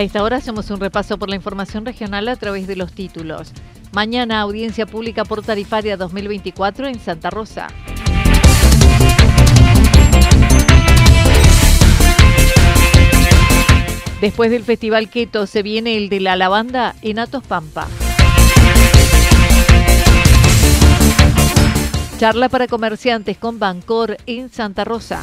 A esta hora hacemos un repaso por la información regional a través de los títulos. Mañana audiencia pública por tarifaria 2024 en Santa Rosa. Después del Festival Queto se viene el de la lavanda en Atos Pampa. Charla para comerciantes con Bancor en Santa Rosa.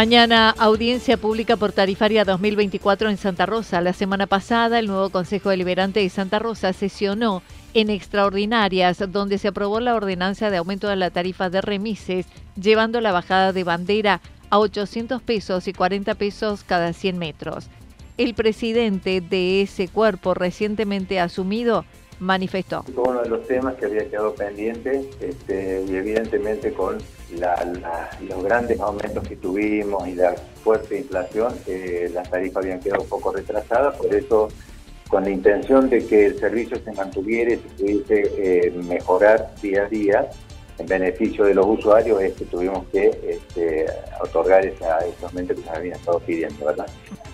Mañana audiencia pública por tarifaria 2024 en Santa Rosa. La semana pasada el nuevo Consejo Deliberante de Santa Rosa sesionó en extraordinarias donde se aprobó la ordenanza de aumento de la tarifa de remises, llevando la bajada de bandera a 800 pesos y 40 pesos cada 100 metros. El presidente de ese cuerpo recientemente asumido manifestó. Uno de los temas que había quedado pendiente este, y evidentemente con los grandes aumentos que tuvimos y la fuerte inflación, eh, las tarifas habían quedado un poco retrasadas, por eso con la intención de que el servicio se mantuviera y se pudiese eh, mejorar día a día en beneficio de los usuarios, es tuvimos que este, otorgar esa, ese aumento que se habían estado pidiendo, ¿verdad?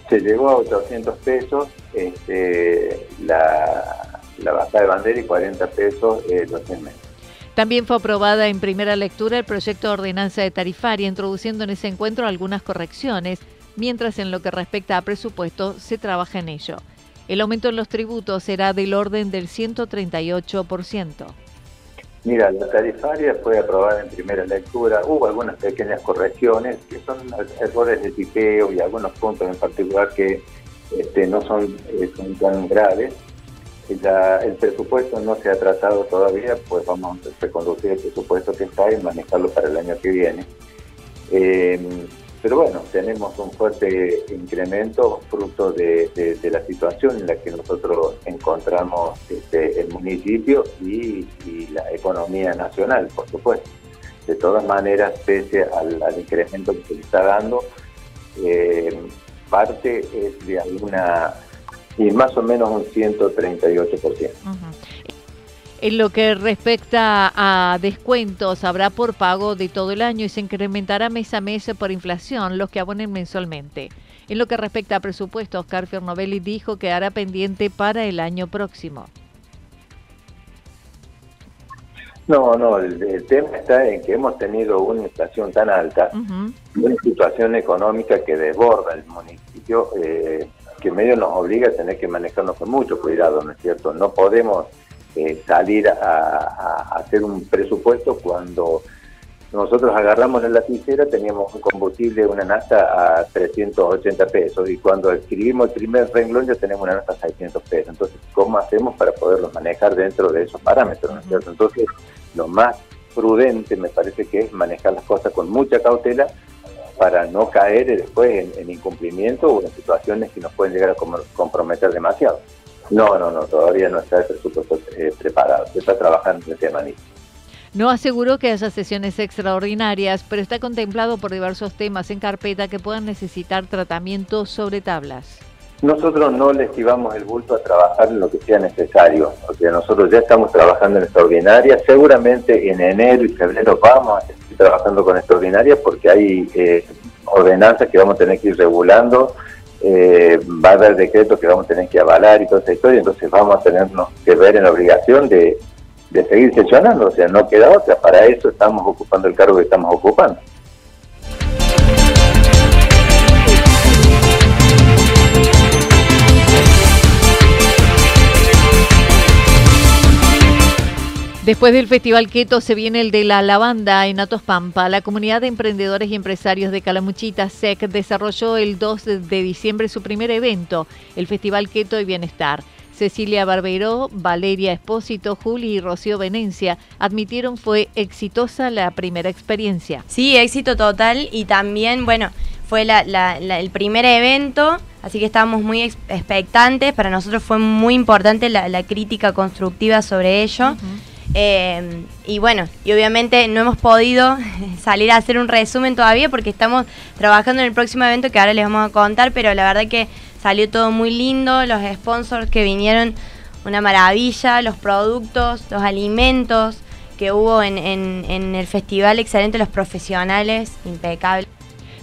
Se llegó a 800 pesos este, la, la bajada de bandera y 40 pesos eh, los 100 metros. También fue aprobada en primera lectura el proyecto de ordenanza de tarifaria, introduciendo en ese encuentro algunas correcciones, mientras en lo que respecta a presupuesto se trabaja en ello. El aumento en los tributos será del orden del 138%. Mira, la tarifaria fue aprobada en primera lectura. Hubo algunas pequeñas correcciones que son errores de tipeo y algunos puntos en particular que este, no son, eh, son tan graves el presupuesto no se ha tratado todavía, pues vamos a reconducir el presupuesto que está y manejarlo para el año que viene. Eh, pero bueno, tenemos un fuerte incremento fruto de, la situación en la que nosotros encontramos este, el municipio y, la economía nacional, por supuesto. De todas maneras, pese al, incremento que se está dando, eh, parte es de alguna y más o menos un 138%. En lo que respecta a descuentos, habrá por pago de todo el año y se incrementará mes a mes por inflación los que abonen mensualmente. En lo que respecta a presupuestos, Oscar Fiernovelli dijo que hará pendiente para el año próximo. No, no, el, tema está en que hemos tenido una inflación tan alta, una situación económica que desborda el municipio. Eh, que medio nos obliga a tener que manejarnos con mucho cuidado, ¿no es cierto? No podemos eh, salir a, hacer un presupuesto cuando nosotros agarramos la lapicera, teníamos un combustible, una nafta a 380 pesos y cuando escribimos el primer renglón ya tenemos una nafta a 600 pesos. Entonces, ¿cómo hacemos para poderlos manejar dentro de esos parámetros? Entonces, lo más prudente me parece que es manejar las cosas con mucha cautela para no caer después en, incumplimiento o en situaciones que nos pueden llegar a comprometer demasiado. No, no, no, todavía no está el presupuesto eh, preparado, se está trabajando en el tema. No aseguró que haya sesiones extraordinarias, pero está contemplado por diversos temas en carpeta que puedan necesitar tratamiento sobre tablas. Nosotros no le esquivamos el bulto a trabajar en lo que sea necesario, porque nosotros ya estamos trabajando en extraordinaria, seguramente en enero y febrero vamos a trabajando con extraordinaria porque hay eh, ordenanzas que vamos a tener que ir regulando, eh, va a haber decretos que vamos a tener que avalar y toda esa historia, entonces vamos a tenernos que ver en la obligación de, de seguir sesionando, o sea, no queda otra, para eso estamos ocupando el cargo que estamos ocupando. Después del Festival Keto se viene el de la lavanda en Atos Pampa. La comunidad de emprendedores y empresarios de Calamuchita SEC desarrolló el 2 de diciembre su primer evento, el Festival Keto y Bienestar. Cecilia Barbeiró, Valeria Espósito, Juli y Rocío Venencia admitieron fue exitosa la primera experiencia. Sí, éxito total y también, bueno, fue el primer evento, así que estábamos muy expectantes. Para nosotros fue muy importante la, crítica constructiva sobre ello. Eh, y bueno, y obviamente no hemos podido salir a hacer un resumen todavía porque estamos trabajando en el próximo evento que ahora les vamos a contar, pero la verdad que salió todo muy lindo, los sponsors que vinieron, una maravilla, los productos, los alimentos que hubo en, en el festival, excelente, los profesionales, impecables.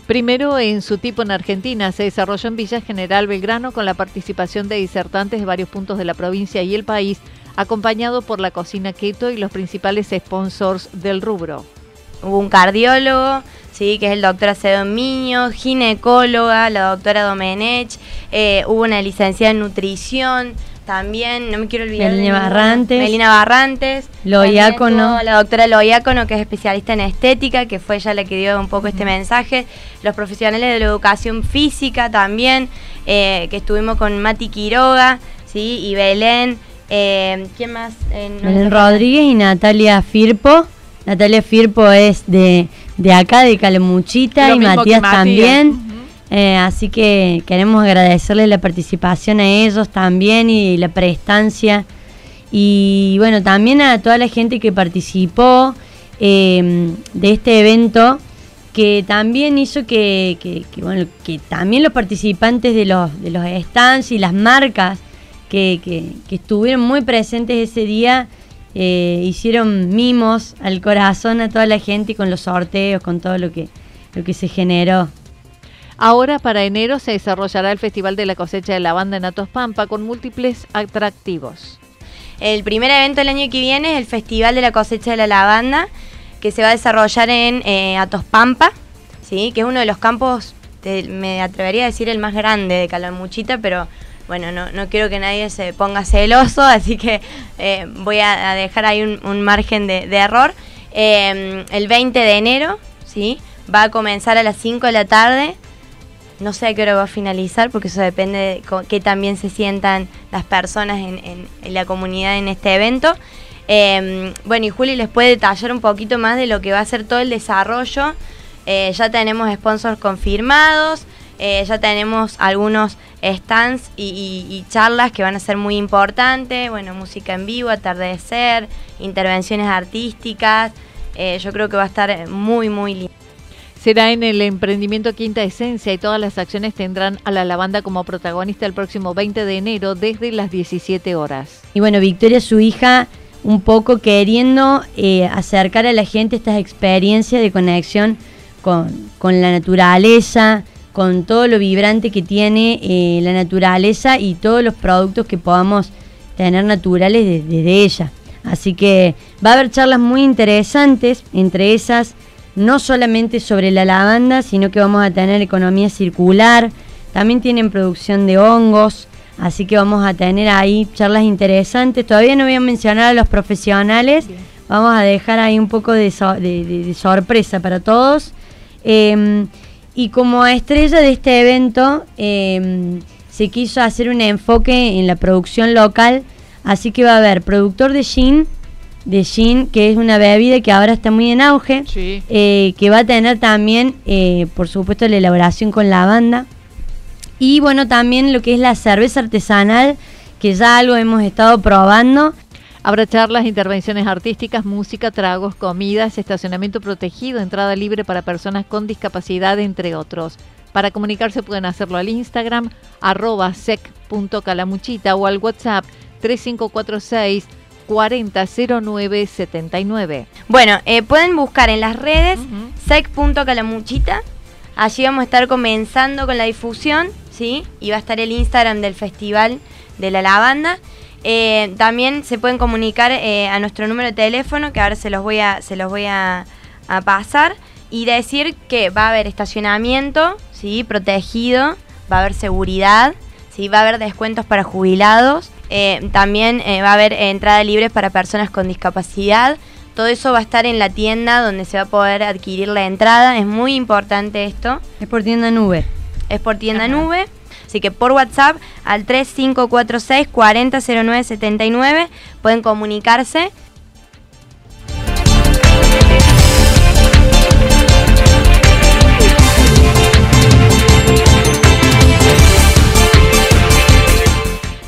Primero en su tipo en Argentina, se desarrolló en Villa General Belgrano con la participación de disertantes de varios puntos de la provincia y el país acompañado por la cocina keto y los principales sponsors del rubro. Hubo un cardiólogo, sí, que es el doctor Acedo Miño, ginecóloga, la doctora Domenech, eh, hubo una licenciada en nutrición, también, no me quiero olvidar. Melina Barrantes. Melina Barrantes. Loiácono. La doctora Loiácono, que es especialista en estética, que fue ella la que dio un poco este mensaje. Los profesionales de la educación física también, eh, que estuvimos con Mati Quiroga, ¿sí? y Belén. Eh, ¿Quién más? Eh, Rodríguez y Natalia Firpo. Natalia Firpo es de, de acá, de Calamuchita, y Matías, también. Eh, así que queremos agradecerle la participación a ellos también y la prestancia. Y bueno, también a toda la gente que participó em, de este evento, que también hizo que, que, bueno, que también los participantes de los, de los stands y las marcas que, estuvieron muy presentes ese día, eh, hicieron mimos al corazón a toda la gente con los sorteos, con todo lo que, lo que se generó. Ahora para enero se desarrollará el Festival de la Cosecha de la Banda en Atos Pampa con múltiples atractivos. El primer evento del año que viene es el Festival de la Cosecha de la Lavanda, que se va a desarrollar en eh, Atos Pampa, ¿sí? que es uno de los campos, me atrevería a decir el más grande de Calamuchita, pero bueno, no, no quiero que nadie se ponga celoso, así que eh, voy a, dejar ahí un, margen de, error. Em, el 20 de enero, ¿sí? Va a comenzar a las 5 de la tarde. No sé a qué hora va a finalizar, porque eso depende de qué también se sientan las personas en, la comunidad en este evento. Em, bueno, y Juli les puede detallar un poquito más de lo que va a ser todo el desarrollo. Eh, ya tenemos sponsors confirmados. Eh, ya tenemos algunos stands y, charlas que van a ser muy importantes. Bueno, música en vivo, atardecer, intervenciones artísticas. Eh, yo creo que va a estar muy, muy lindo. Será en el emprendimiento Quinta Esencia y todas las acciones tendrán a la lavanda como protagonista el próximo 20 de enero desde las 17 horas. Y bueno, Victoria, su hija, un poco queriendo eh, acercar a la gente estas experiencias de conexión con, con la naturaleza, con todo lo vibrante que tiene eh, la naturaleza y todos los productos que podamos tener naturales desde ella. Así que va a haber charlas muy interesantes, entre esas no solamente sobre la lavanda, sino que vamos a tener economía circular, también tienen producción de hongos, así que vamos a tener ahí charlas interesantes. Todavía no voy a mencionar a los profesionales, vamos a dejar ahí un poco de, sorpresa para todos. Em, y como estrella de este evento em, se quiso hacer un enfoque en la producción local, así que va a haber productor de gin, de gin, que es una bebida que ahora está muy en auge, eh, que va a tener también, eh, por supuesto, la elaboración con lavanda. Y bueno, también lo que es la cerveza artesanal, que ya algo hemos estado probando. Habrá charlas, intervenciones artísticas, música, tragos, comidas, estacionamiento protegido, entrada libre para personas con discapacidad, entre otros. Para comunicarse pueden hacerlo al Instagram, arroba sec.calamuchita o al WhatsApp 3546 400979. Bueno, eh, pueden buscar en las redes sec.calamuchita. Allí vamos a estar comenzando con la difusión, ¿sí? Y va a estar el Instagram del Festival de la Lavanda. Eh, también se pueden comunicar eh, a nuestro número de teléfono, que ahora se los voy a, se los voy a, pasar, y decir que va a haber estacionamiento, ¿sí? Protegido, va a haber seguridad, ¿sí? Va a haber descuentos para jubilados eh, también va a haber entrada libre para personas con discapacidad. Todo eso va a estar en la tienda donde se va a poder adquirir la entrada. Es muy importante esto. Es por tienda nube. Es por tienda nube. Así que por WhatsApp al 3546 400979 pueden comunicarse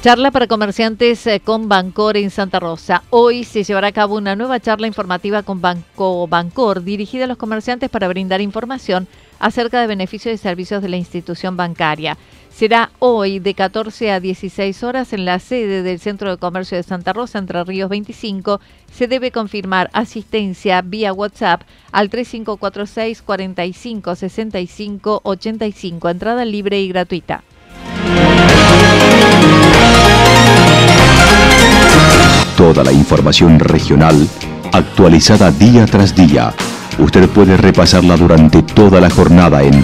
Charla para comerciantes eh, con Bancor en Santa Rosa. Hoy se llevará a cabo una nueva charla informativa con Banco Bancor dirigida a los comerciantes para brindar información acerca de beneficios y servicios de la institución bancaria. Será hoy de 14 a 16 horas en la sede del Centro de Comercio de Santa Rosa, Entre Ríos 25. Se debe confirmar asistencia vía WhatsApp al 3546 45 65 85. Entrada libre y gratuita. Toda la información regional actualizada día tras día. Usted puede repasarla durante toda la jornada en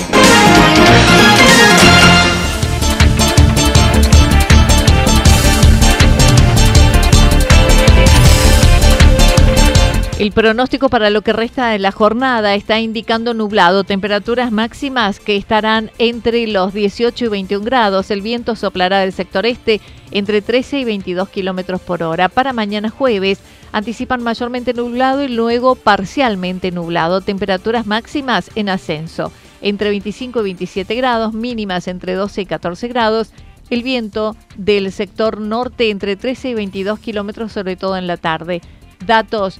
El pronóstico para lo que resta de la jornada está indicando nublado, temperaturas máximas que estarán entre los 18 y 21 grados. El viento soplará del sector este entre 13 y 22 kilómetros por hora. Para mañana jueves anticipan mayormente nublado y luego parcialmente nublado. Temperaturas máximas en ascenso entre 25 y 27 grados, mínimas entre 12 y 14 grados. El viento del sector norte entre 13 y 22 kilómetros, sobre todo en la tarde. Datos